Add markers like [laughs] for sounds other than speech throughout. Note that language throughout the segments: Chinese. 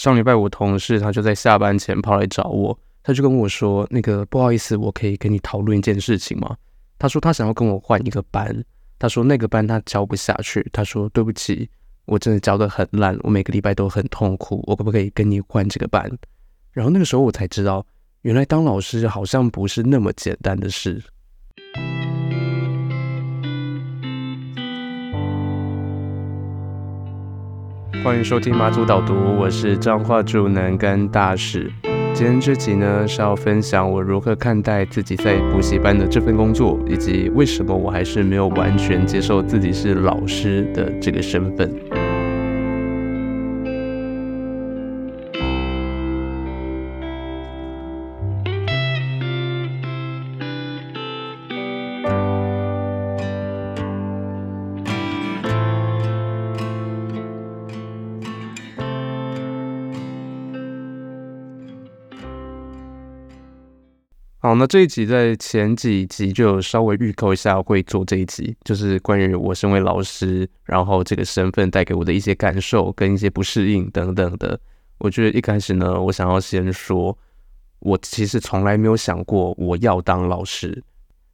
上礼拜我同事他就在下班前跑来找我，他就跟我说：“那个不好意思，我可以跟你讨论一件事情吗？”他说他想要跟我换一个班，他说那个班他教不下去，他说对不起，我真的教得很烂，我每个礼拜都很痛苦，我可不可以跟你换这个班？然后那个时候我才知道，原来当老师好像不是那么简单的事。欢迎收听马祖导读，我是彰化主能跟大使。今天这集呢是要分享我如何看待自己在补习班的这份工作，以及为什么我还是没有完全接受自己是老师的这个身份。那这一集在前几集就有稍微预告一下会做这一集，就是关于我身为老师，然后这个身份带给我的一些感受跟一些不适应等等的。我觉得一开始呢，我想要先说，我其实从来没有想过我要当老师。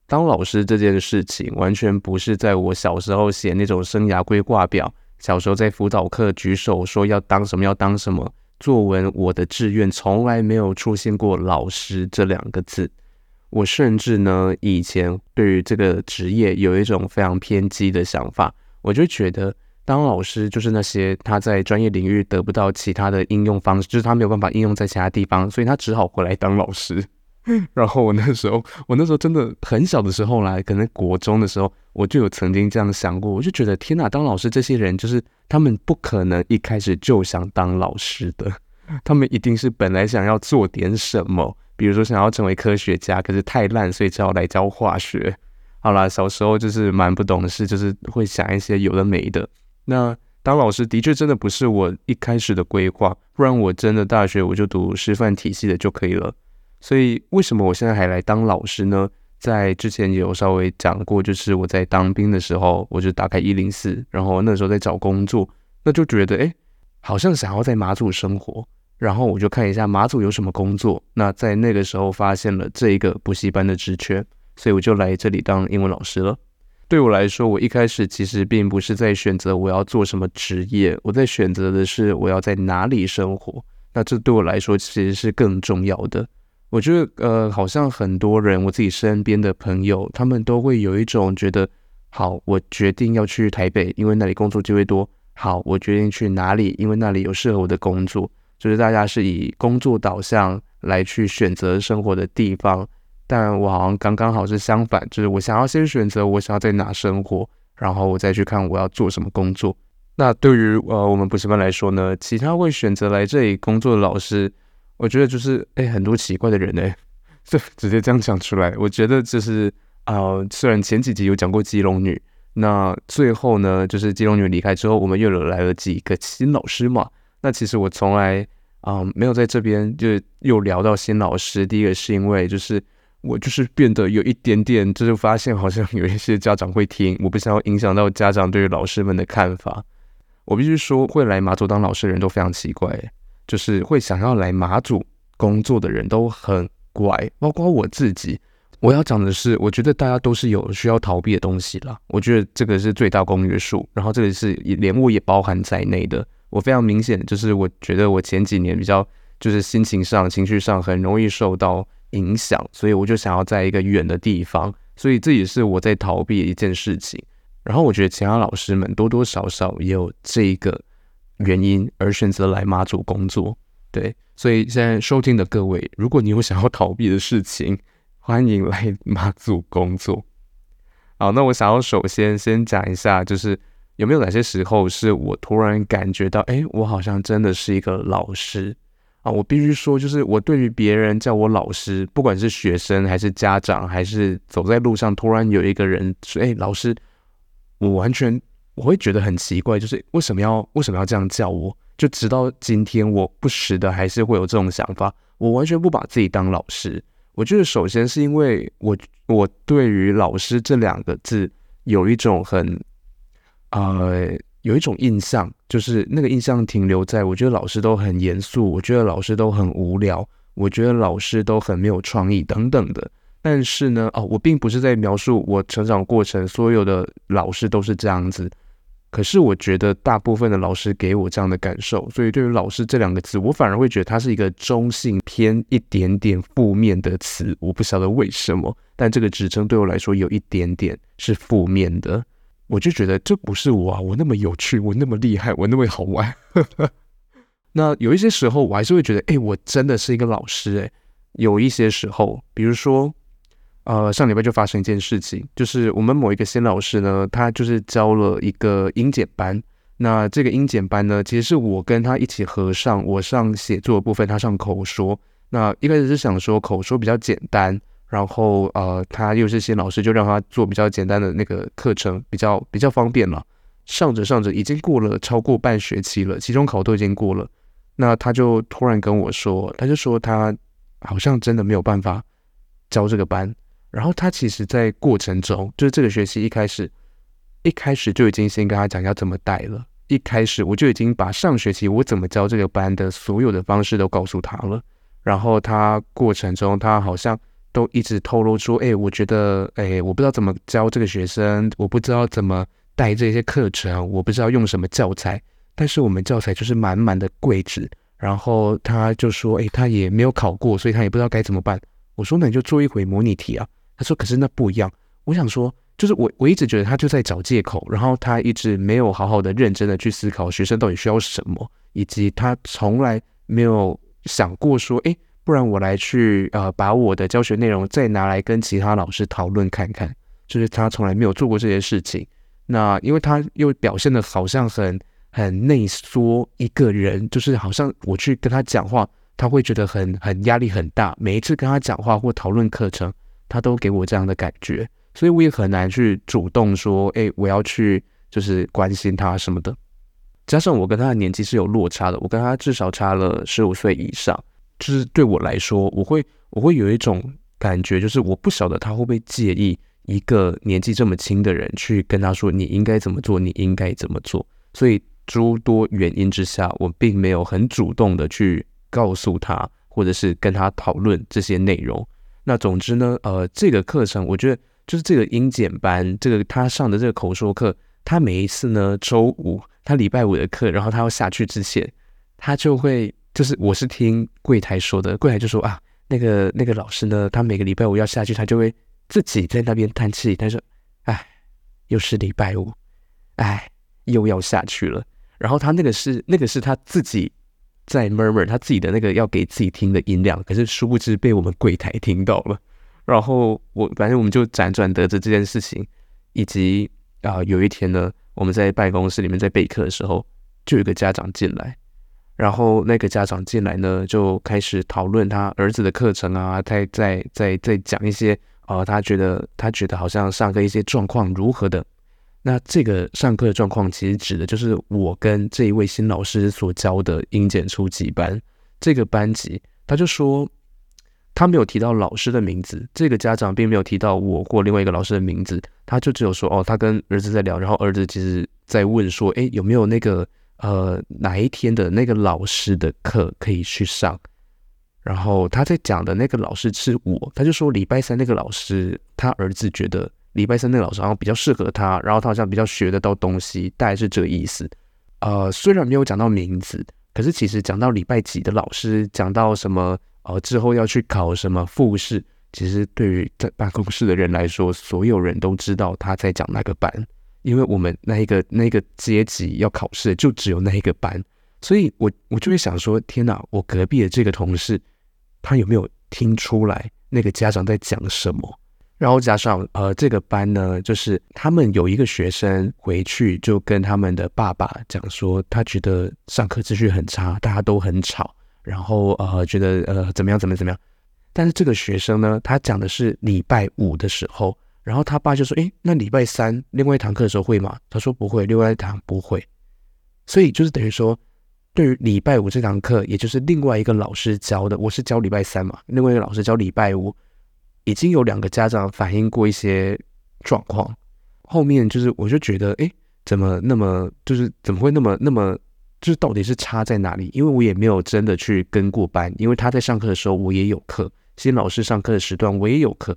当老师这件事情，完全不是在我小时候写那种生涯规划表，小时候在辅导课举手说要当什么要当什么，作文我的志愿从来没有出现过老师这两个字。我甚至呢，以前对于这个职业有一种非常偏激的想法，我就觉得当老师就是那些他在专业领域得不到其他的应用方式，就是他没有办法应用在其他地方，所以他只好回来当老师。然后我那时候，我那时候真的很小的时候来，可能国中的时候，我就有曾经这样想过，我就觉得天哪，当老师这些人就是他们不可能一开始就想当老师的，[laughs] 他们一定是本来想要做点什么。比如说想要成为科学家，可是太烂，所以只好来教化学。好啦，小时候就是蛮不懂事，就是会想一些有的没的。那当老师的确真的不是我一开始的规划，不然我真的大学我就读师范体系的就可以了。所以为什么我现在还来当老师呢？在之前有稍微讲过，就是我在当兵的时候，我就打开一零四，然后那时候在找工作，那就觉得诶，好像想要在马祖生活。然后我就看一下马祖有什么工作，那在那个时候发现了这一个补习班的职缺，所以我就来这里当英文老师了。对我来说，我一开始其实并不是在选择我要做什么职业，我在选择的是我要在哪里生活。那这对我来说其实是更重要的。我觉得，呃，好像很多人，我自己身边的朋友，他们都会有一种觉得，好，我决定要去台北，因为那里工作机会多。好，我决定去哪里，因为那里有适合我的工作。就是大家是以工作导向来去选择生活的地方，但我好像刚刚好是相反，就是我想要先选择我想要在哪生活，然后我再去看我要做什么工作。那对于呃我们补习班来说呢，其他会选择来这里工作的老师，我觉得就是哎很多奇怪的人呢，[laughs] 就直接这样讲出来。我觉得就是呃虽然前几集有讲过基隆女，那最后呢就是基隆女离开之后，我们又有来了几个新老师嘛。那其实我从来啊、嗯、没有在这边就又聊到新老师。第一个是因为就是我就是变得有一点点，就是发现好像有一些家长会听，我不想要影响到家长对于老师们的看法。我必须说，会来马祖当老师的人都非常奇怪，就是会想要来马祖工作的人都很怪，包括我自己。我要讲的是，我觉得大家都是有需要逃避的东西啦。我觉得这个是最大公约数，然后这个是连我也包含在内的。我非常明显，就是我觉得我前几年比较就是心情上、情绪上很容易受到影响，所以我就想要在一个远的地方，所以这也是我在逃避一件事情。然后我觉得其他老师们多多少少也有这个原因而选择来马祖工作。对，所以现在收听的各位，如果你有想要逃避的事情，欢迎来马祖工作。[laughs] 好，那我想要首先先讲一下，就是。有没有哪些时候是我突然感觉到，哎，我好像真的是一个老师啊？我必须说，就是我对于别人叫我老师，不管是学生还是家长，还是走在路上突然有一个人说，哎，老师，我完全我会觉得很奇怪，就是为什么要为什么要这样叫我？就直到今天，我不时的还是会有这种想法，我完全不把自己当老师。我觉得首先是因为我我对于老师这两个字有一种很。呃，有一种印象，就是那个印象停留在我觉得老师都很严肃，我觉得老师都很无聊，我觉得老师都很没有创意等等的。但是呢，哦，我并不是在描述我成长过程，所有的老师都是这样子。可是我觉得大部分的老师给我这样的感受，所以对于老师这两个字，我反而会觉得它是一个中性偏一点点负面的词。我不晓得为什么，但这个职称对我来说有一点点是负面的。我就觉得这不是我啊，我那么有趣，我那么厉害，我那么好玩。[laughs] 那有一些时候，我还是会觉得，哎，我真的是一个老师哎。有一些时候，比如说。呃，上礼拜就发生一件事情，就是我们某一个新老师呢，他就是教了一个英检班。那这个英检班呢，其实是我跟他一起合上，我上写作的部分，他上口说。那一开始是想说口说比较简单，然后呃，他又是新老师，就让他做比较简单的那个课程，比较比较方便了。上着上着，已经过了超过半学期了，期中考都已经过了。那他就突然跟我说，他就说他好像真的没有办法教这个班。然后他其实，在过程中，就是这个学期一开始，一开始就已经先跟他讲要怎么带了。一开始我就已经把上学期我怎么教这个班的所有的方式都告诉他了。然后他过程中，他好像都一直透露出，哎，我觉得，哎，我不知道怎么教这个学生，我不知道怎么带这些课程，我不知道用什么教材。但是我们教材就是满满的贵纸。然后他就说，哎，他也没有考过，所以他也不知道该怎么办。我说，那你就做一回模拟题啊。他说：“可是那不一样。”我想说，就是我我一直觉得他就在找借口，然后他一直没有好好的、认真的去思考学生到底需要什么，以及他从来没有想过说：“诶，不然我来去呃，把我的教学内容再拿来跟其他老师讨论看看。”就是他从来没有做过这些事情。那因为他又表现得好像很很内缩一个人，就是好像我去跟他讲话，他会觉得很很压力很大。每一次跟他讲话或讨论课程。他都给我这样的感觉，所以我也很难去主动说，哎，我要去就是关心他什么的。加上我跟他的年纪是有落差的，我跟他至少差了十五岁以上，就是对我来说，我会我会有一种感觉，就是我不晓得他会不会介意一个年纪这么轻的人去跟他说你应该怎么做，你应该怎么做。所以诸多原因之下，我并没有很主动的去告诉他，或者是跟他讨论这些内容。那总之呢，呃，这个课程我觉得就是这个英检班，这个他上的这个口说课，他每一次呢，周五他礼拜五的课，然后他要下去之前，他就会就是我是听柜台说的，柜台就说啊，那个那个老师呢，他每个礼拜五要下去，他就会自己在那边叹气，他说，哎，又是礼拜五，哎，又要下去了，然后他那个是那个是他自己。在 murmur 他自己的那个要给自己听的音量，可是殊不知被我们柜台听到了。然后我反正我们就辗转得知这件事情，以及啊、有一天呢，我们在办公室里面在备课的时候，就有个家长进来，然后那个家长进来呢，就开始讨论他儿子的课程啊，他在在在讲一些啊、呃，他觉得他觉得好像上课一些状况如何的。那这个上课的状况，其实指的就是我跟这一位新老师所教的英检初级班这个班级。他就说，他没有提到老师的名字，这个家长并没有提到我或另外一个老师的名字，他就只有说，哦，他跟儿子在聊，然后儿子其实在问说，诶，有没有那个呃哪一天的那个老师的课可以去上？然后他在讲的那个老师是我，他就说礼拜三那个老师，他儿子觉得。礼拜三那个老师好像比较适合他，然后他好像比较学得到东西，大概是这个意思。呃，虽然没有讲到名字，可是其实讲到礼拜几的老师，讲到什么呃之后要去考什么复试，其实对于在办公室的人来说，所有人都知道他在讲那个班，因为我们那一个那一个阶级要考试就只有那一个班，所以我我就会想说，天哪，我隔壁的这个同事，他有没有听出来那个家长在讲什么？然后加上呃，这个班呢，就是他们有一个学生回去就跟他们的爸爸讲说，他觉得上课秩序很差，大家都很吵，然后呃，觉得呃怎么样怎么样怎么样。但是这个学生呢，他讲的是礼拜五的时候，然后他爸就说，诶，那礼拜三另外一堂课的时候会吗？他说不会，另外一堂不会。所以就是等于说，对于礼拜五这堂课，也就是另外一个老师教的，我是教礼拜三嘛，另外一个老师教礼拜五。已经有两个家长反映过一些状况，后面就是我就觉得，哎，怎么那么就是怎么会那么那么就是到底是差在哪里？因为我也没有真的去跟过班，因为他在上课的时候我也有课，新老师上课的时段我也有课。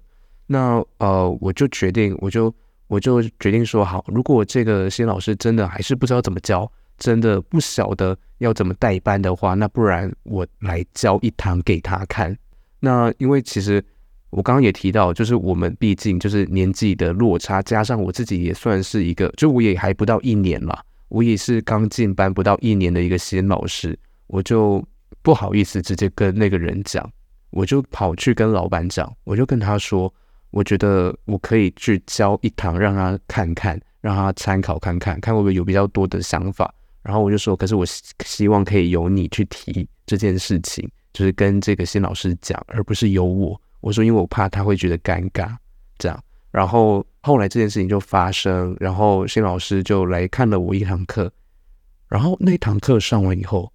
那呃，我就决定，我就我就决定说好，如果这个新老师真的还是不知道怎么教，真的不晓得要怎么带班的话，那不然我来教一堂给他看。那因为其实。我刚刚也提到，就是我们毕竟就是年纪的落差，加上我自己也算是一个，就我也还不到一年了，我也是刚进班不到一年的一个新老师，我就不好意思直接跟那个人讲，我就跑去跟老板讲，我就跟他说，我觉得我可以去教一堂，让他看看，让他参考看看，看会不会有比较多的想法。然后我就说，可是我希望可以由你去提这件事情，就是跟这个新老师讲，而不是由我。我说，因为我怕他会觉得尴尬，这样。然后后来这件事情就发生，然后新老师就来看了我一堂课。然后那堂课上完以后，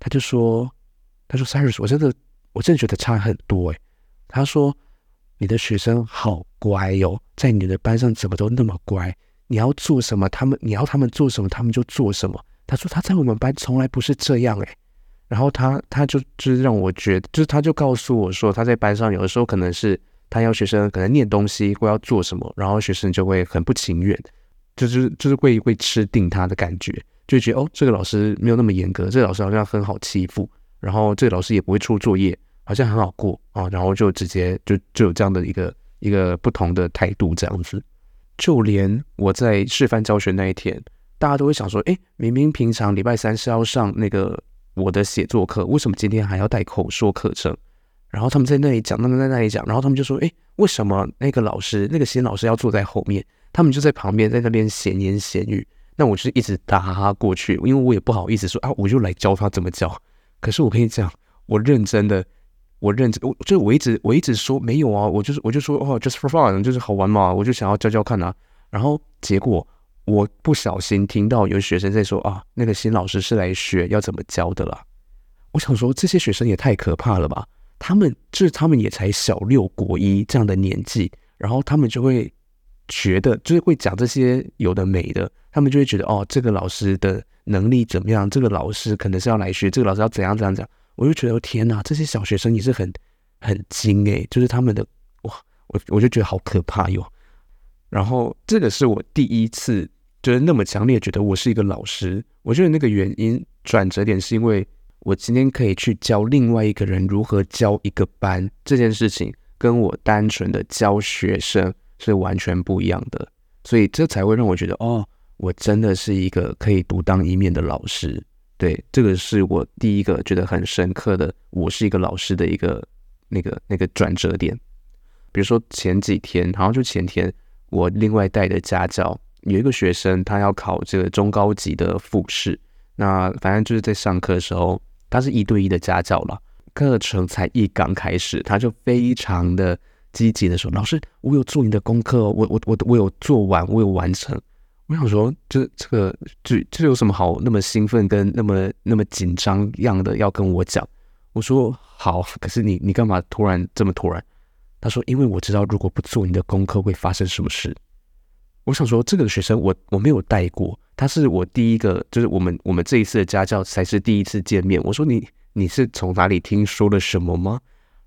他就说：“他说，Cyrus，我真的，我真的觉得差很多诶。”他说：“你的学生好乖哟，在你的班上怎么都那么乖？你要做什么，他们你要他们做什么，他们就做什么。”他说：“他在我们班从来不是这样诶。”然后他他就就是让我觉得，就是他就告诉我说，他在班上有的时候可能是他要学生可能念东西或要做什么，然后学生就会很不情愿，就是就是会会吃定他的感觉，就觉得哦，这个老师没有那么严格，这个老师好像很好欺负，然后这个老师也不会出作业，好像很好过啊，然后就直接就就有这样的一个一个不同的态度这样子，就连我在示范教学那一天，大家都会想说，诶，明明平常礼拜三是要上那个。我的写作课为什么今天还要带口说课程？然后他们在那里讲，他们在那里讲，然后他们就说：“诶，为什么那个老师，那个新老师要坐在后面？他们就在旁边在那边闲言闲语。那我就一直打哈哈过去，因为我也不好意思说啊，我就来教他怎么教。可是我跟你讲，我认真的，我认真，我就我一直我一直说没有啊，我就是我就说哦，just for fun，就是好玩嘛，我就想要教教看啊。然后结果。我不小心听到有学生在说啊，那个新老师是来学要怎么教的啦。我想说，这些学生也太可怕了吧？他们就是他们也才小六国一这样的年纪，然后他们就会觉得，就是会讲这些有的没的，他们就会觉得哦，这个老师的能力怎么样？这个老师可能是要来学，这个老师要怎样怎样讲？我就觉得天哪，这些小学生也是很很精诶，就是他们的哇，我我就觉得好可怕哟。然后这个是我第一次。就是那么强烈觉得我是一个老师，我觉得那个原因转折点是因为我今天可以去教另外一个人如何教一个班，这件事情跟我单纯的教学生是完全不一样的，所以这才会让我觉得哦，我真的是一个可以独当一面的老师。对，这个是我第一个觉得很深刻的，我是一个老师的一个那个那个转折点。比如说前几天，好像就前天，我另外带的家教。有一个学生，他要考这个中高级的复试，那反正就是在上课的时候，他是一对一的家教了，课程才一刚开始，他就非常的积极的说：“老师，我有做你的功课，我我我我有做完，我有完成。”我想说，这这个这这有什么好那么兴奋跟那么那么紧张样的要跟我讲？我说好，可是你你干嘛突然这么突然？他说：“因为我知道如果不做你的功课会发生什么事。”我想说，这个学生我我没有带过，他是我第一个，就是我们我们这一次的家教才是第一次见面。我说你你是从哪里听说了什么吗？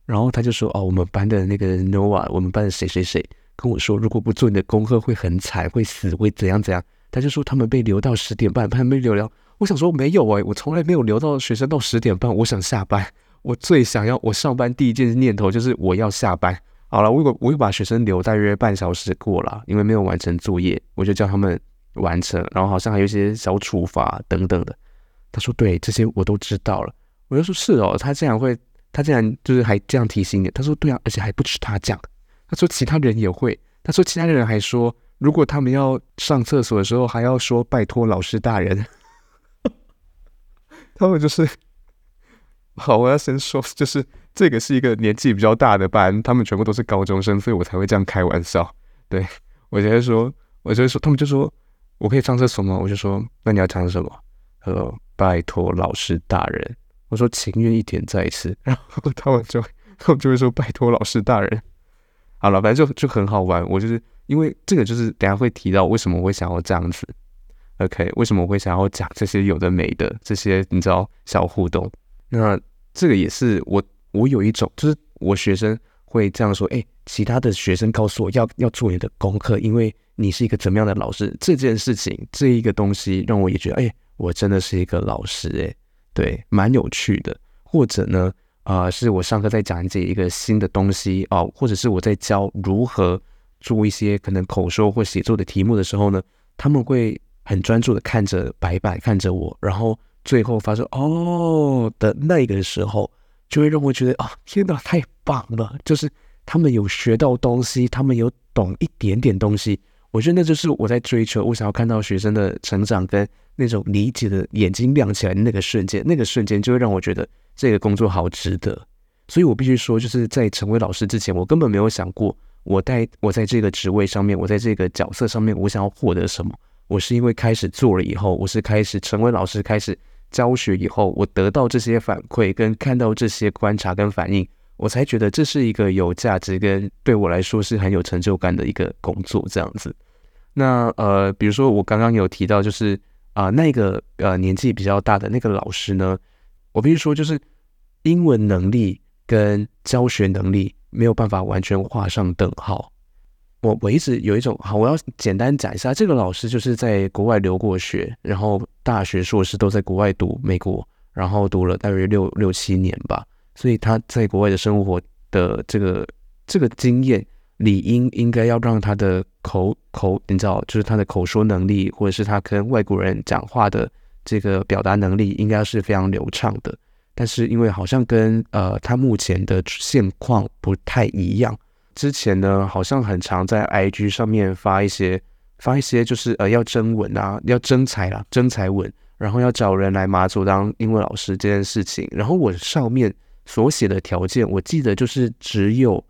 然后他就说哦，我们班的那个 Noah，我们班的谁谁谁跟我说，如果不做你的功课会很惨，会死，会怎样怎样。他就说他们被留到十点半，还没留了。我想说没有哎、欸，我从来没有留到学生到十点半。我想下班，我最想要我上班第一件念头就是我要下班。好了，我有我又把学生留大约半小时过了，因为没有完成作业，我就叫他们完成，然后好像还有一些小处罚等等的。他说：“对，这些我都知道了。”我就说：“是哦，他竟然会，他竟然就是还这样提醒你。”他说：“对啊，而且还不止他讲，他说其他人也会。他说其他的人还说，如果他们要上厕所的时候，还要说拜托老师大人。[laughs] ”他们就是。好，我要先说，就是这个是一个年纪比较大的班，他们全部都是高中生，所以我才会这样开玩笑。对，我就会说，我就会说，他们就说我可以上厕所吗？我就说，那你要讲什么？他说拜托老师大人。我说情愿一点再一次，[laughs] 然后他们就他们就会说拜托老师大人。好了，反正就就很好玩。我就是因为这个，就是等下会提到为什么我会想要这样子。OK，为什么我会想要讲这些有的没的这些你知道小互动？那这个也是我我有一种就是我学生会这样说，哎，其他的学生告诉我要要做你的功课，因为你是一个怎么样的老师？这件事情这一个东西让我也觉得，哎，我真的是一个老师，哎，对，蛮有趣的。或者呢，呃，是我上课在讲解一个新的东西哦，或者是我在教如何做一些可能口说或写作的题目的时候呢，他们会很专注的看着白板，看着我，然后最后发出“哦”的那个时候，就会让我觉得啊、哦，天哪，太棒了！就是他们有学到东西，他们有懂一点点东西，我觉得那就是我在追求，我想要看到学生的成长跟那种理解的眼睛亮起来那个瞬间，那个瞬间就会让我觉得。这个工作好值得，所以我必须说，就是在成为老师之前，我根本没有想过，我在我在这个职位上面，我在这个角色上面，我想要获得什么。我是因为开始做了以后，我是开始成为老师，开始教学以后，我得到这些反馈，跟看到这些观察跟反应，我才觉得这是一个有价值跟对我来说是很有成就感的一个工作。这样子，那呃，比如说我刚刚有提到，就是啊、那个呃年纪比较大的那个老师呢，我必须说就是。英文能力跟教学能力没有办法完全画上等号。我我一直有一种好，我要简单讲一下，这个老师就是在国外留过学，然后大学硕士都在国外读美国，然后读了大约六六七年吧，所以他在国外的生活的这个这个经验，理应应该要让他的口口，你知道，就是他的口说能力，或者是他跟外国人讲话的这个表达能力，应该是非常流畅的。但是因为好像跟呃他目前的现况不太一样，之前呢好像很常在 IG 上面发一些发一些就是呃要征文啊，要征才啦，征才文，然后要找人来马祖当英文老师这件事情，然后我上面所写的条件，我记得就是只有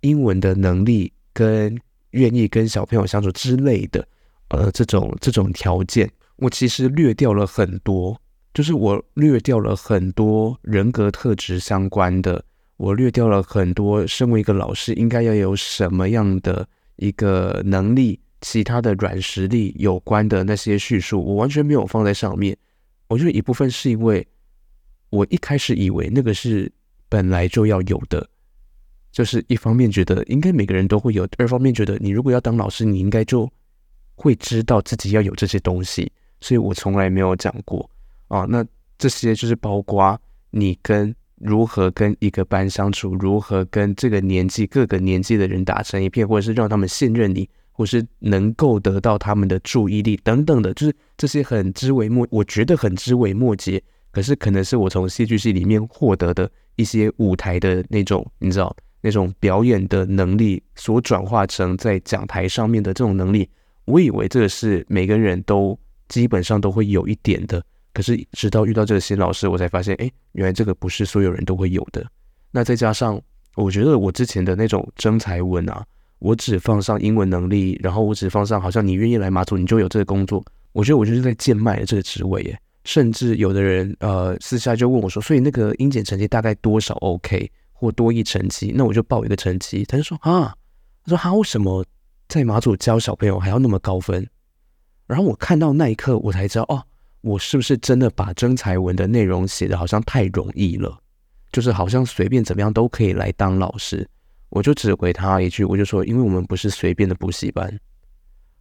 英文的能力跟愿意跟小朋友相处之类的，呃这种这种条件，我其实略掉了很多。就是我略掉了很多人格特质相关的，我略掉了很多身为一个老师应该要有什么样的一个能力，其他的软实力有关的那些叙述，我完全没有放在上面。我觉得一部分是因为我一开始以为那个是本来就要有的，就是一方面觉得应该每个人都会有，二方面觉得你如果要当老师，你应该就会知道自己要有这些东西，所以我从来没有讲过。啊，那这些就是包括你跟如何跟一个班相处，如何跟这个年纪各个年纪的人打成一片，或者是让他们信任你，或是能够得到他们的注意力等等的，就是这些很知微末，我觉得很知微末节，可是可能是我从戏剧系里面获得的一些舞台的那种，你知道那种表演的能力所转化成在讲台上面的这种能力，我以为这个是每个人都基本上都会有一点的。可是直到遇到这个新老师，我才发现，哎，原来这个不是所有人都会有的。那再加上，我觉得我之前的那种征才文啊，我只放上英文能力，然后我只放上好像你愿意来马祖，你就有这个工作。我觉得我就是在贱卖这个职位耶。甚至有的人呃私下就问我说，所以那个英检成绩大概多少 OK 或多一成绩？那我就报一个成绩。他就说啊，他说他为什么在马祖教小朋友还要那么高分？然后我看到那一刻，我才知道哦。我是不是真的把征才文的内容写得好像太容易了？就是好像随便怎么样都可以来当老师。我就只回他一句，我就说，因为我们不是随便的补习班，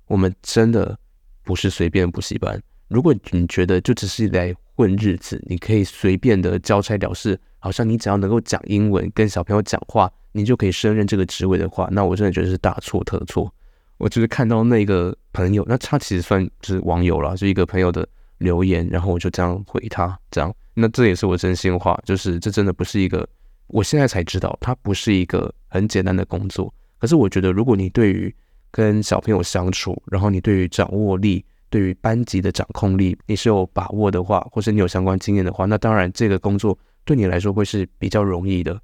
我们真的不是随便的补习班。如果你觉得就只是来混日子，你可以随便的交差了事，好像你只要能够讲英文跟小朋友讲话，你就可以胜任这个职位的话，那我真的觉得是大错特错。我就是看到那个朋友，那他其实算是网友了，就一个朋友的。留言，然后我就这样回他，这样，那这也是我真心话，就是这真的不是一个，我现在才知道，它不是一个很简单的工作。可是我觉得，如果你对于跟小朋友相处，然后你对于掌握力，对于班级的掌控力，你是有把握的话，或是你有相关经验的话，那当然这个工作对你来说会是比较容易的。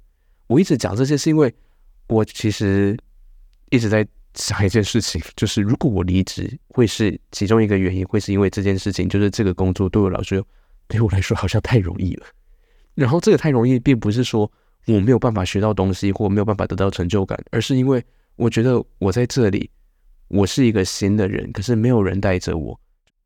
我一直讲这些，是因为我其实一直在。想一件事情，就是如果我离职，会是其中一个原因，会是因为这件事情，就是这个工作对我来说，对我来说好像太容易了。然后这个太容易，并不是说我没有办法学到东西，或没有办法得到成就感，而是因为我觉得我在这里，我是一个新的人，可是没有人带着我，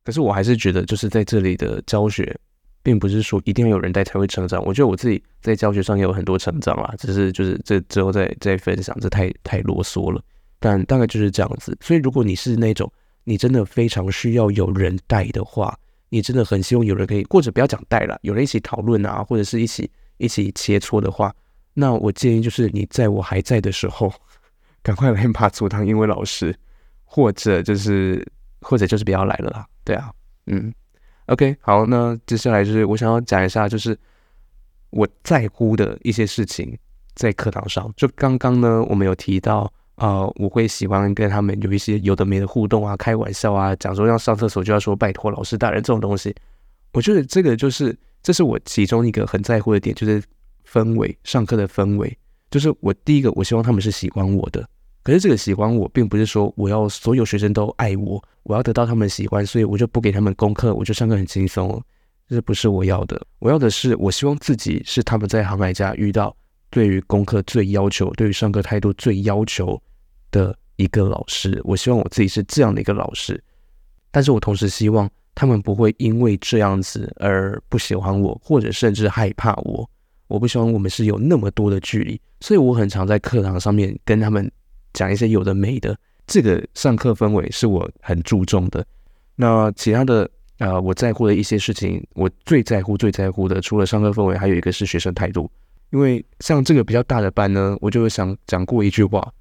可是我还是觉得，就是在这里的教学，并不是说一定要有人带才会成长。我觉得我自己在教学上也有很多成长啦，只是就是这之后再再分享，这太太啰嗦了。但大概就是这样子。所以如果你是那种你真的非常需要有人带的话，你真的很希望有人可以，或者不要讲带了，有人一起讨论啊，或者是一起一起切磋的话，那我建议就是你在我还在的时候，[laughs] 赶快来马祖当英文老师，或者就是或者就是不要来了啦。对啊，嗯，OK，好，那接下来就是我想要讲一下，就是我在乎的一些事情，在课堂上。就刚刚呢，我们有提到、呃，我会喜欢跟他们有一些有的没的互动啊，开玩笑啊，讲说要上厕所就要说拜托老师大人这种东西。我觉得这个就是，这是我其中一个很在乎的点，就是氛围，上课的氛围。就是我第一个，我希望他们是喜欢我的。可是这个喜欢我，并不是说我要所有学生都爱我，我要得到他们喜欢，所以我就不给他们功课，我就上课很轻松。这不是我要的，我要的是，我希望自己是他们在航海家遇到对于功课最要求、对于上课态度最要求的一个老师。我希望我自己是这样的一个老师，但是我同时希望他们不会因为这样子而不喜欢我，或者甚至害怕我。我不希望我们是有那么多的距离，所以我很常在课堂上面跟他们。讲一些有的没的，这个上课氛围是我很注重的。那其他的啊、我在乎的一些事情，我最在乎、最在乎的，除了上课氛围，还有一个是学生态度。因为像这个比较大的班呢，我就想讲过一句话：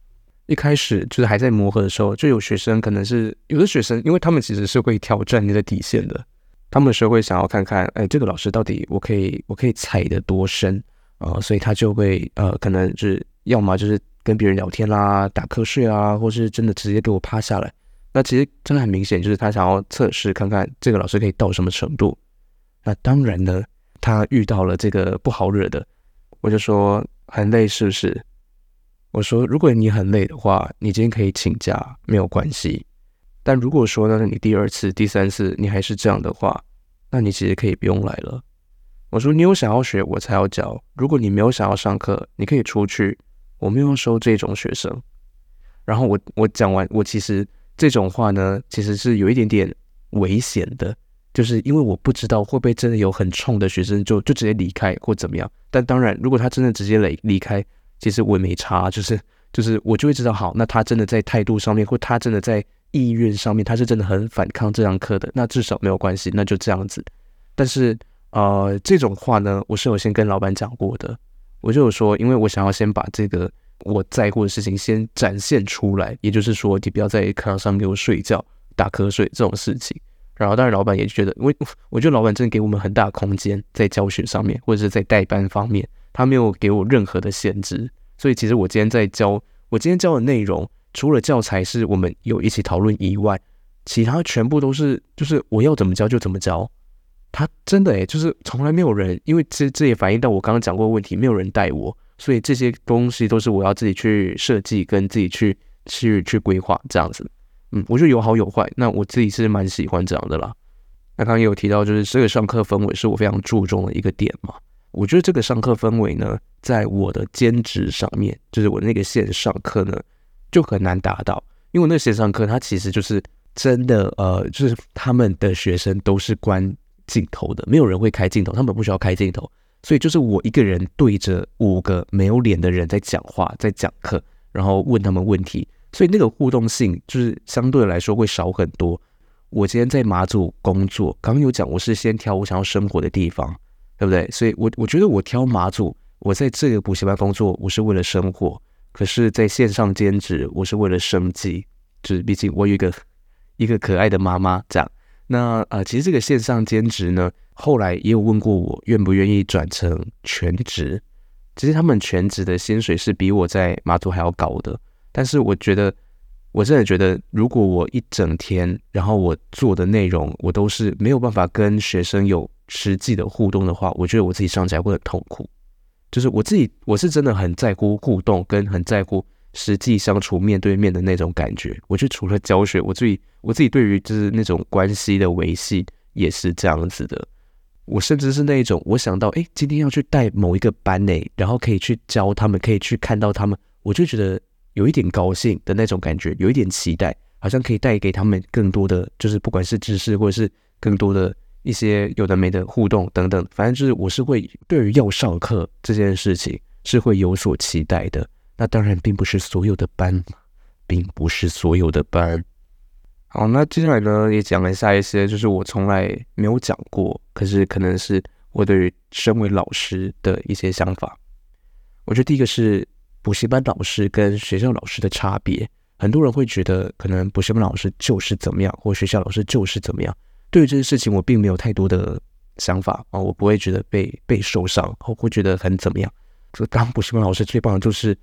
一开始就是还在磨合的时候，就有学生可能是有的学生，因为他们其实是会挑战你的底线的，他们是会想要看看，哎，这个老师到底我可以我可以踩得多深啊、所以他就会呃，可能就是要么就是。跟别人聊天啦，打瞌睡啊，或是真的直接给我趴下来，那其实真的很明显，就是他想要测试看看这个老师可以到什么程度。那当然呢，他遇到了这个不好惹的，我就说很累是不是？我说如果你很累的话，你今天可以请假，没有关系。但如果说呢，你第二次、第三次你还是这样的话，那你其实可以不用来了。我说你有想要学，我才要教。如果你没有想要上课，你可以出去。我没有收这种学生，然后我我讲完，我其实这种话呢，其实是有一点点危险的，就是因为我不知道会不会真的有很冲的学生就就直接离开或怎么样。但当然，如果他真的直接离离开，其实我也没差，就是就是我就会知道，好，那他真的在态度上面，或他真的在意愿上面，他是真的很反抗这堂课的，那至少没有关系，那就这样子。但是呃，这种话呢，我是有先跟老板讲过的。我就有说，因为我想要先把这个我在乎的事情先展现出来，也就是说，你不要在课堂上给我睡觉、打瞌睡这种事情。然后，当然，老板也觉得，因为我觉得老板真的给我们很大空间在教学上面，或者是在代班方面，他没有给我任何的限制。所以，其实我今天在教，我今天教的内容，除了教材是我们有一起讨论以外，其他全部都是就是我要怎么教就怎么教。他真的诶，就是从来没有人，因为这这也反映到我刚刚讲过的问题，没有人带我，所以这些东西都是我要自己去设计，跟自己去去去规划这样子。嗯，我觉得有好有坏，那我自己是蛮喜欢这样的啦。那刚刚也有提到，就是这个上课氛围是我非常注重的一个点嘛。我觉得这个上课氛围呢，在我的兼职上面，就是我那个线上课呢，就很难达到，因为那个线上课它其实就是真的，呃，就是他们的学生都是关。镜头的，没有人会开镜头，他们不需要开镜头，所以就是我一个人对着五个没有脸的人在讲话，在讲课，然后问他们问题，所以那个互动性就是相对来说会少很多。我今天在马祖工作，刚有讲我是先挑我想要生活的地方，对不对？所以我我觉得我挑马祖，我在这个补习班工作，我是为了生活，可是在线上兼职，我是为了生计，就是毕竟我有一个一个可爱的妈妈这样。那呃，其实这个线上兼职呢，后来也有问过我愿不愿意转成全职。其实他们全职的薪水是比我在马祖还要高的。但是我觉得，我真的觉得，如果我一整天，然后我做的内容，我都是没有办法跟学生有实际的互动的话，我觉得我自己上起来会很痛苦。就是我自己，我是真的很在乎互动，跟很在乎。实际相处面对面的那种感觉，我觉得除了教学，我自己我自己对于就是那种关系的维系也是这样子的。我甚至是那一种，我想到哎，今天要去带某一个班诶，然后可以去教他们，可以去看到他们，我就觉得有一点高兴的那种感觉，有一点期待，好像可以带给他们更多的，就是不管是知识或者是更多的一些有的没的互动等等，反正就是我是会对于要上课这件事情是会有所期待的。那当然并不是所有的班，并不是所有的班。好，那接下来呢也讲了一下一些，就是我从来没有讲过，可是可能是我对于身为老师的一些想法。我觉得第一个是补习班老师跟学校老师的差别。很多人会觉得，可能补习班老师就是怎么样，或学校老师就是怎么样。对于这件事情，我并没有太多的想法啊，我不会觉得被被受伤，或会觉得很怎么样。这当补习班老师最棒的就是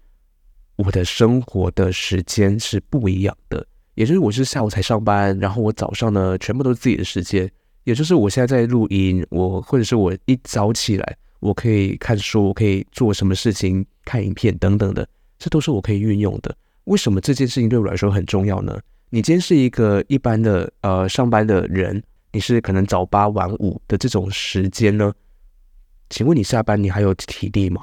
我的生活的时间是不一样的，也就是我是下午才上班，然后我早上呢全部都是自己的时间，也就是我现在在录音，我或者是我一早起来。我可以看书，我可以做什么事情，看影片等等的，这都是我可以运用的。为什么这件事情对我来说很重要呢？你今天是一个一般的呃上班的人，你是可能早八晚五的这种时间呢？请问你下班你还有体力吗？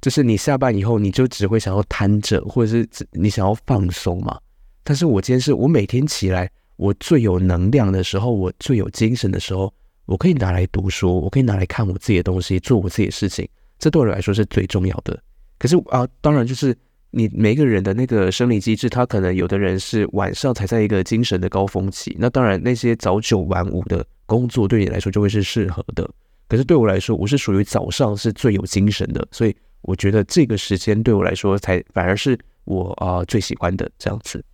就是你下班以后你就只会想要瘫着，或者是你想要放松吗？但是我今天是我每天起来，我最有能量的时候，我最有精神的时候。我可以拿来读书，我可以拿来看我自己的东西，做我自己的事情，这对我来说是最重要的。可是啊，当然就是你每个人的那个生理机制，他可能有的人是晚上才在一个精神的高峰期，那当然那些早九晚五的工作对你来说就会是适合的。可是对我来说，我是属于早上是最有精神的，所以我觉得这个时间对我来说才反而是我啊最喜欢的这样子。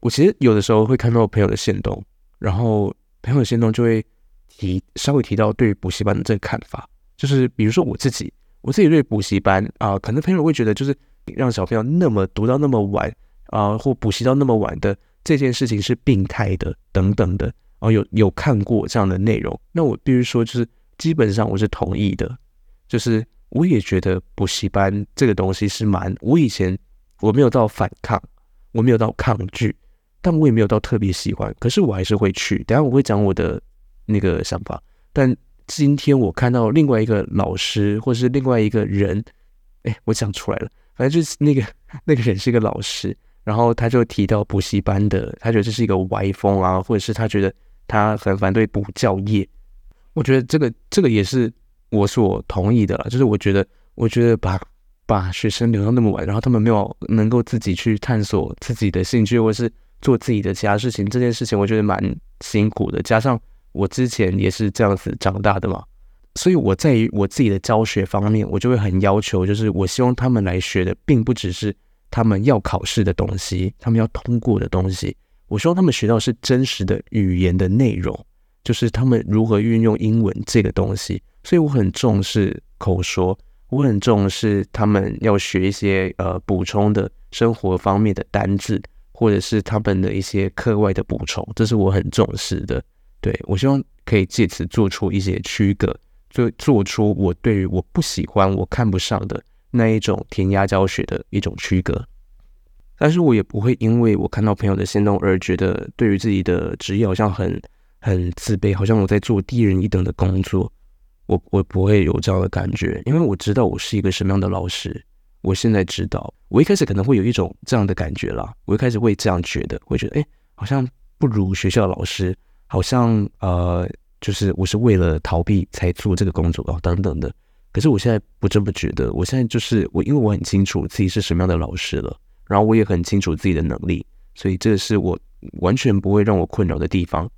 我其实有的时候会看到朋友的行动，然后朋友的行动就会。提稍微提到对补习班的这个看法，就是比如说我自己，我自己对补习班啊、可能朋友会觉得就是让小朋友那么读到那么晚啊、或补习到那么晚的这件事情是病态的等等的，哦、有有看过这样的内容，那我必须说就是基本上我是同意的，就是我也觉得补习班这个东西是蛮，我以前我没有到反抗，我没有到抗拒，但我也没有到特别喜欢，可是我还是会去，等下我会讲我的。那个想法，但今天我看到另外一个老师，或是另外一个人，哎，我讲出来了，反正就是那个 [laughs] 那个人是一个老师，然后他就提到补习班的，他觉得这是一个歪风啊，或者是他觉得他很反对补教业。我觉得这个这个也是我所同意的啦，就是我觉得我觉得把把学生留到那么晚，然后他们没有能够自己去探索自己的兴趣，或是做自己的其他事情，这件事情我觉得蛮辛苦的，加上。我之前也是这样子长大的嘛，所以我在于我自己的教学方面，我就会很要求，就是我希望他们来学的，并不只是他们要考试的东西，他们要通过的东西。我希望他们学到是真实的语言的内容，就是他们如何运用英文这个东西。所以我很重视口说，我很重视他们要学一些呃补充的生活方面的单字，或者是他们的一些课外的补充，这是我很重视的。对，我希望可以借此做出一些区隔，就做出我对于我不喜欢、我看不上的那一种填鸭教学的一种区隔。但是我也不会因为我看到朋友的行动而觉得对于自己的职业好像很很自卑，好像我在做低人一等的工作。我我不会有这样的感觉，因为我知道我是一个什么样的老师。我现在知道，我一开始可能会有一种这样的感觉啦，我一开始会这样觉得，会觉得哎，好像不如学校老师。好像呃，就是我是为了逃避才做这个工作哦，等等的。可是我现在不这么觉得，我现在就是我，因为我很清楚自己是什么样的老师了，然后我也很清楚自己的能力，所以这是我完全不会让我困扰的地方。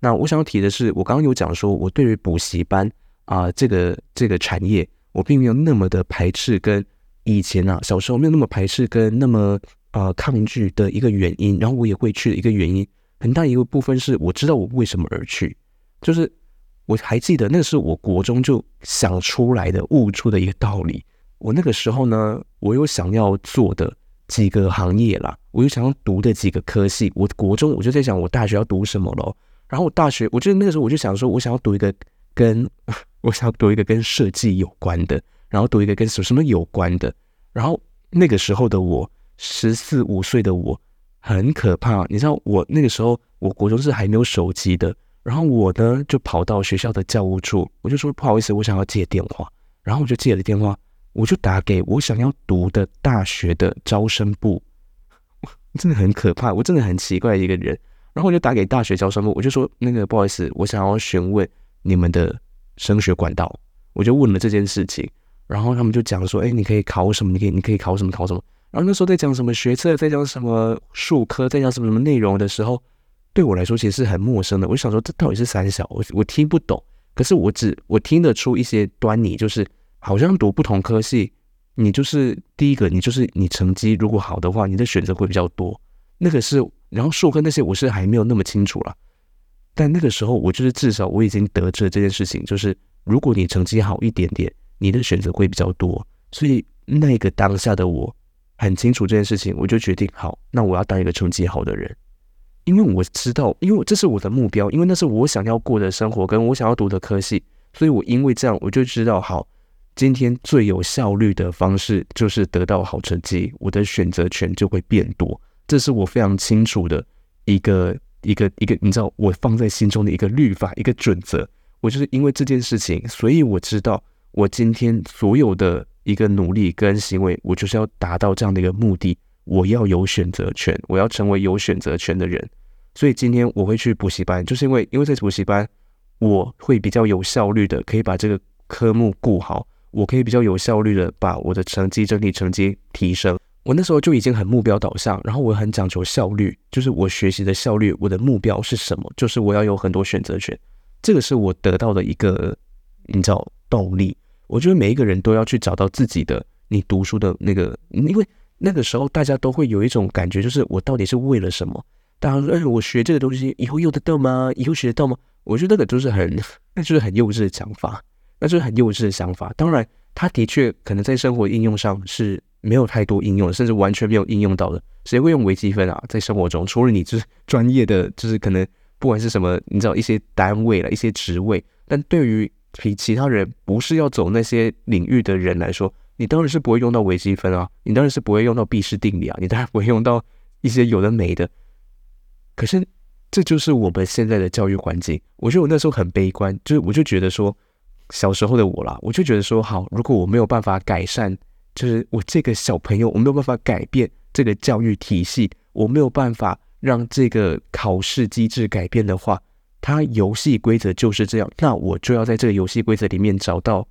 那我想要提的是，我刚刚有讲说，我对于补习班啊、这个这个产业，我并没有那么的排斥，跟以前啊小时候没有那么排斥跟那么呃抗拒的一个原因，然后我也会去的一个原因。很大一个部分是我知道我为什么而去，就是我还记得那是我国中就想出来的悟出的一个道理。我那个时候呢，我有想要做的几个行业啦，我有想要读的几个科系。我国中我就在想我大学要读什么咯。然后我大学，我觉得那个时候我就想说，我想要读一个跟 [laughs] 我想要读一个跟设计有关的，然后读一个跟什么什么有关的。然后那个时候的我，十四五岁的我。很可怕，你知道我那个时候，我国中是还没有手机的，然后我呢就跑到学校的教务处，我就说不好意思，我想要借电话，然后我就借了电话，我就打给我想要读的大学的招生部，[laughs] 真的很可怕，我真的很奇怪一个人。然后我就打给大学招生部，我就说那个不好意思，我想要询问你们的升学管道，我就问了这件事情。然后他们就讲说，哎，你可以考什么？你可以你可以考什么？考什么？然后那时候在讲什么学测，在讲什么数科，在讲什么什么内容的时候，对我来说其实是很陌生的。我就想说，这到底是三小？我我听不懂。可是我只我听得出一些端倪，就是好像读不同科系，你就是第一个，你就是你成绩如果好的话，你的选择会比较多。那个是。然后数科那些我是还没有那么清楚了，但那个时候我就是至少我已经得知了这件事情，就是如果你成绩好一点点，你的选择会比较多。所以那个当下的我很清楚这件事情，我就决定好，那我要当一个成绩好的人，因为我知道，因为这是我的目标，因为那是我想要过的生活，跟我想要读的科系，所以我因为这样我就知道，好，今天最有效率的方式就是得到好成绩，我的选择权就会变多。这是我非常清楚的一个一个一个，你知道，我放在心中的一个律法，一个准则。我就是因为这件事情，所以我知道我今天所有的一个努力跟行为，我就是要达到这样的一个目的。我要有选择权，我要成为有选择权的人。所以今天我会去补习班，就是因为因为在补习班，我会比较有效率的可以把这个科目顾好，我可以比较有效率的把我的成绩整体成绩提升。我那时候就已经很目标导向，然后我很讲求效率，就是我学习的效率。我的目标是什么？就是我要有很多选择权，这个是我得到的一个，你知道，动力。我觉得每一个人都要去找到自己的，你读书的那个，因为那个时候大家都会有一种感觉，就是我到底是为了什么？大家说，哎，我学这个东西以后用得到吗？以后学得到吗？我觉得那个就是很，[laughs] 那就是很幼稚的想法，那就是很幼稚的想法。当然，他的确可能在生活应用上是。没有太多应用，甚至完全没有应用到的。谁会用微积分啊？在生活中，除了你就是专业的，就是可能不管是什么，你知道一些单位了，一些职位。但对于比其他人不是要走那些领域的人来说，你当然是不会用到微积分啊，你当然是不会用到毕氏定理啊，你当然不会用到一些有的没的。可是这就是我们现在的教育环境。我觉得我那时候很悲观，就是我就觉得说，小时候的我啦，我就觉得说，好，如果我没有办法改善。就是我这个小朋友，我没有办法改变这个教育体系，我没有办法让这个考试机制改变的话，它游戏规则就是这样。那我就要在这个游戏规则里面找到，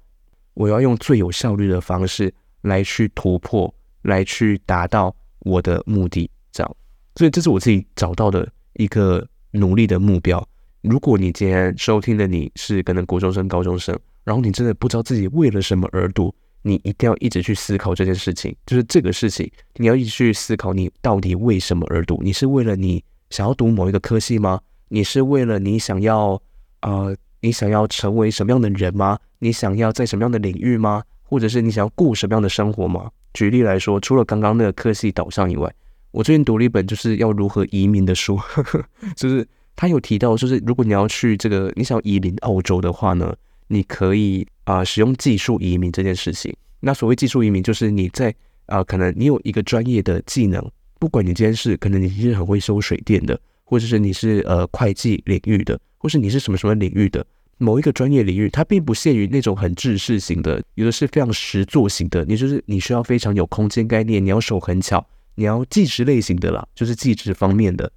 我要用最有效率的方式来去突破，来去达到我的目的。这样，所以这是我自己找到的一个努力的目标。如果你今天收听的你是可能国中生、高中生，然后你真的不知道自己为了什么而读。你一定要一直去思考这件事情，就是这个事情，你要一直去思考你到底为什么而读？你是为了你想要读某一个科系吗？你是为了你想要呃，你想要成为什么样的人吗？你想要在什么样的领域吗？或者是你想要过什么样的生活吗？举例来说，除了刚刚那个科系导向以外，我最近读了一本就是要如何移民的书，呵呵，就是他有提到，就是如果你要去这个，你想移民澳洲的话呢，你可以。啊、使用技术移民这件事情，那所谓技术移民，就是你在啊、可能你有一个专业的技能，不管你今天是可能你是很会修水电的，或者是你是呃会计领域的，或是你是什么什么领域的某一个专业领域，它并不限于那种很制式型的，有的是非常实作型的，你就是你需要非常有空间概念，你要手很巧，你要计时类型的啦，就是计时方面的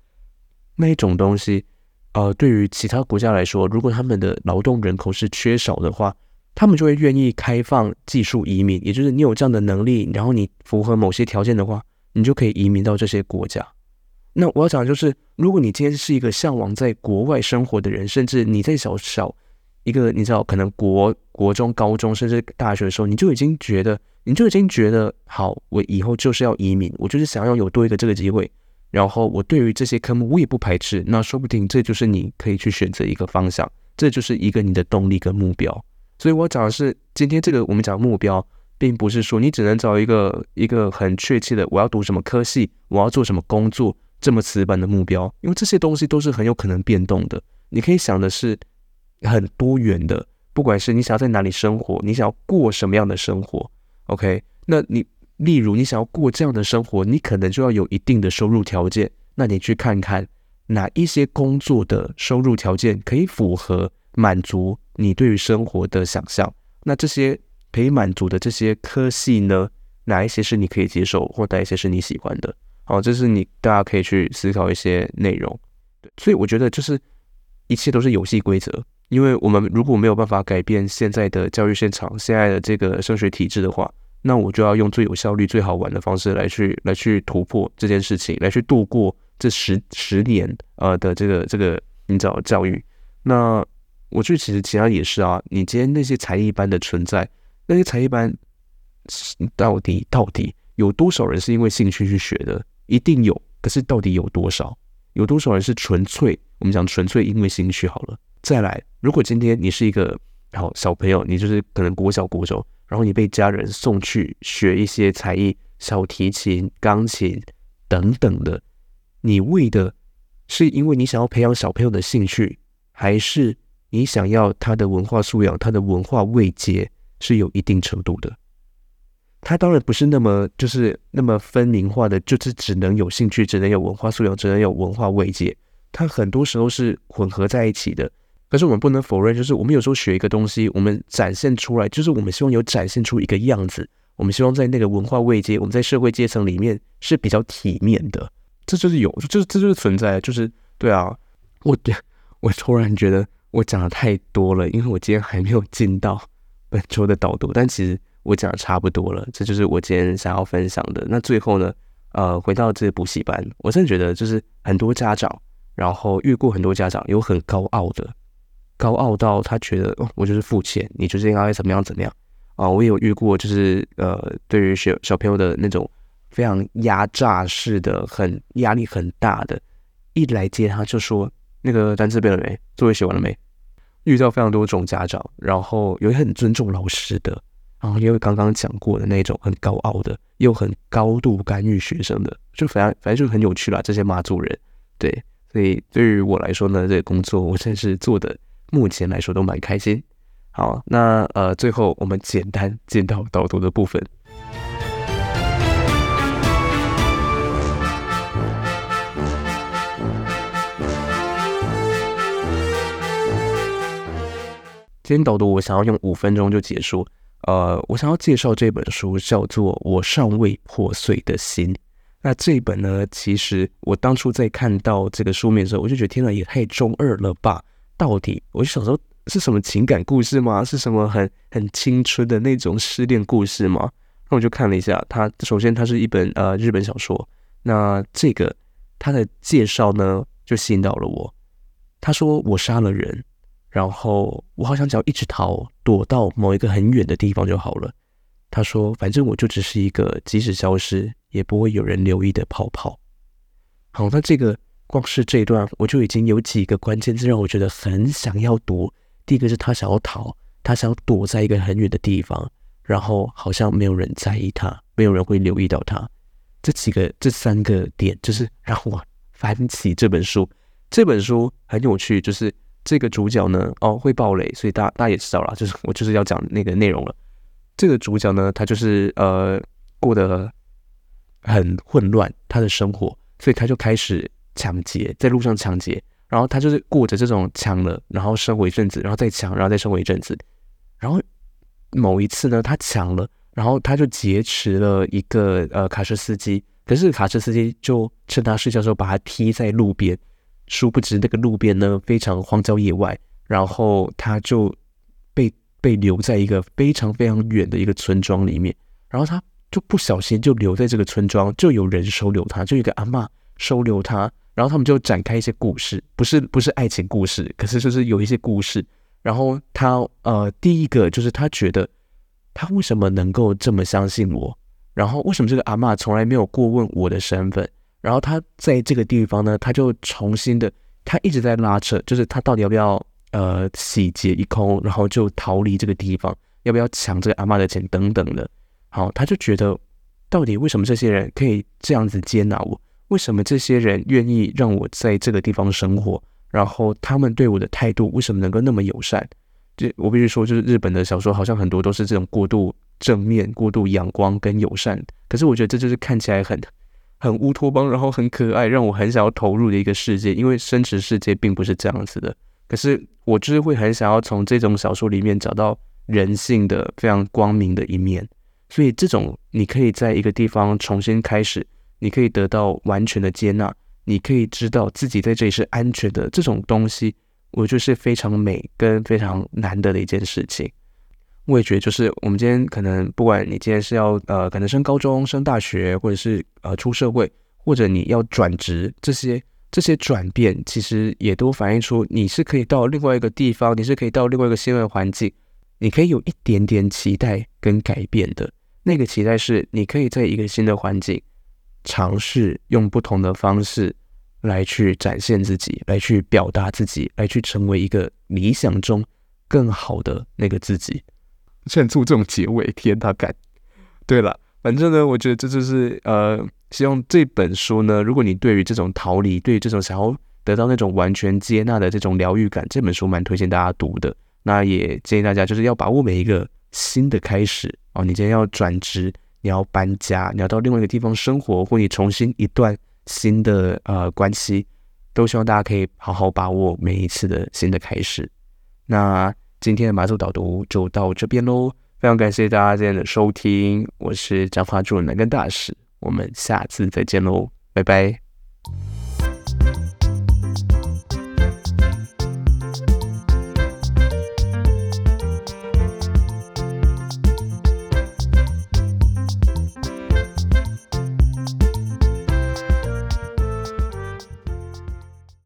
那一种东西。呃，对于其他国家来说，如果他们的劳动人口是缺少的话，他们就会愿意开放技术移民，也就是你有这样的能力，然后你符合某些条件的话，你就可以移民到这些国家。那我要讲的就是，如果你今天是一个向往在国外生活的人，甚至你在小小一个你知道可能国国中、高中甚至大学的时候，你就已经觉得，你就已经觉得好，我以后就是要移民，我就是想要有多一个这个机会。然后我对于这些科目我也不排斥，那说不定这就是你可以去选择一个方向，这就是一个你的动力跟目标。所以我讲的是，今天这个我们讲目标，并不是说你只能找一个一个很确切的，我要读什么科系，我要做什么工作这么死板的目标，因为这些东西都是很有可能变动的。你可以想的是很多元的，不管是你想要在哪里生活，你想要过什么样的生活，OK？那你例如你想要过这样的生活，你可能就要有一定的收入条件。那你去看看哪一些工作的收入条件可以符合满足。你对于生活的想象，那这些可以满足的这些科系呢？哪一些是你可以接受，或哪一些是你喜欢的？好，这是你大家可以去思考一些内容。对，所以我觉得就是一切都是游戏规则，因为我们如果没有办法改变现在的教育现场、现在的这个升学体制的话，那我就要用最有效率、最好玩的方式来去来去突破这件事情，来去度过这十十年呃的这个这个你知道教育。那我觉得其实其他也是啊，你今天那些才艺班的存在，那些才艺班到底到底有多少人是因为兴趣去学的？一定有，可是到底有多少？有多少人是纯粹？我们讲纯粹因为兴趣好了。再来，如果今天你是一个好小朋友，你就是可能国小、国中，然后你被家人送去学一些才艺，小提琴、钢琴等等的，你为的是因为你想要培养小朋友的兴趣，还是你想要他的文化素养、他的文化位阶是有一定程度的？它当然不是那么就是那么分明化的，就是只能有兴趣，只能有文化素养，只能有文化慰藉。它很多时候是混合在一起的。可是我们不能否认，就是我们有时候学一个东西，我们展现出来，就是我们希望有展现出一个样子。我们希望在那个文化位阶，我们在社会阶层里面是比较体面的。这就是有，就是这就是存在，就是对啊。我我突然觉得我讲的太多了，因为我今天还没有进到本周的导读，但其实。我讲的差不多了，这就是我今天想要分享的。那最后呢，呃，回到这补习班，我真的觉得就是很多家长，然后遇过很多家长有很高傲的，高傲到他觉得哦，我就是付钱，你就是应该怎么样怎么样啊。我也有遇过，就是呃，对于小小朋友的那种非常压榨式的，很压力很大的，一来接他就说那个单词背了没，作业写完了没，遇到非常多种家长，然后有很尊重老师的。然后因为刚刚讲过的那种很高傲的，又很高度干预学生的，就反正反正就很有趣啦。这些马祖人，对，所以对于我来说呢，这个工作我真是做的，目前来说都蛮开心。好，那呃，最后我们简单进到导读的部分。今天导读我想要用五分钟就结束。呃，我想要介绍这本书，叫做《我尚未破碎的心》。那这本呢，其实我当初在看到这个书名的时候，我就觉得天哪，也太中二了吧！到底我就想说，是什么情感故事吗？是什么很很青春的那种失恋故事吗？那我就看了一下，它首先它是一本呃日本小说。那这个它的介绍呢，就吸引到了我。他说我杀了人。然后我好像只要一直逃，躲到某一个很远的地方就好了。他说：“反正我就只是一个即使消失也不会有人留意的泡泡。”好，那这个光是这一段我就已经有几个关键字让我觉得很想要读。第一个是他想要逃，他想要躲在一个很远的地方，然后好像没有人在意他，没有人会留意到他。这几个这三个点就是让我翻起这本书。这本书很有趣，就是。这个主角呢，哦，会爆雷，所以大家大家也知道了，就是我就是要讲那个内容了。这个主角呢，他就是呃过得很混乱，他的生活，所以他就开始抢劫，在路上抢劫，然后他就是过着这种抢了，然后生活一阵子，然后再抢，然后再生活一阵子，然后某一次呢，他抢了，然后他就劫持了一个呃卡车司机，可是卡车司机就趁他睡觉的时候把他踢在路边。殊不知，那个路边呢，非常荒郊野外，然后他就被被留在一个非常非常远的一个村庄里面，然后他就不小心就留在这个村庄，就有人收留他，就一个阿嬷收留他，然后他们就展开一些故事，不是不是爱情故事，可是就是有一些故事。然后他呃，第一个就是他觉得他为什么能够这么相信我，然后为什么这个阿嬷从来没有过问我的身份？然后他在这个地方呢，他就重新的，他一直在拉扯，就是他到底要不要呃洗劫一空，然后就逃离这个地方，要不要抢这个阿嬷的钱等等的。好，他就觉得到底为什么这些人可以这样子接纳我？为什么这些人愿意让我在这个地方生活？然后他们对我的态度为什么能够那么友善？这我必须说，就是日本的小说好像很多都是这种过度正面、过度阳光跟友善。可是我觉得这就是看起来很。很乌托邦，然后很可爱，让我很想要投入的一个世界。因为真实世界并不是这样子的，可是我就是会很想要从这种小说里面找到人性的非常光明的一面。所以这种你可以在一个地方重新开始，你可以得到完全的接纳，你可以知道自己在这里是安全的。这种东西，我觉得是非常美跟非常难得的一件事情。我也觉得，就是我们今天可能不管你今天是要呃，可能升高中、升大学，或者是呃出社会，或者你要转职，这些这些转变，其实也都反映出你是可以到另外一个地方，你是可以到另外一个新的环境，你可以有一点点期待跟改变的。那个期待是，你可以在一个新的环境尝试用不同的方式来去展现自己，来去表达自己，来去成为一个理想中更好的那个自己。劝出这种结尾，天大感。对了，反正呢，我觉得这就是呃，希望这本书呢，如果你对于这种逃离，对于这种想要得到那种完全接纳的这种疗愈感，这本书蛮推荐大家读的。那也建议大家就是要把握每一个新的开始。哦，你今天要转职，你要搬家，你要到另外一个地方生活，或你重新一段新的呃关系，都希望大家可以好好把握每一次的新的开始。那今天的马祖导读就到这边喽，非常感谢大家今天的收听，我是彰化助人南根大使，我们下次再见喽，拜拜。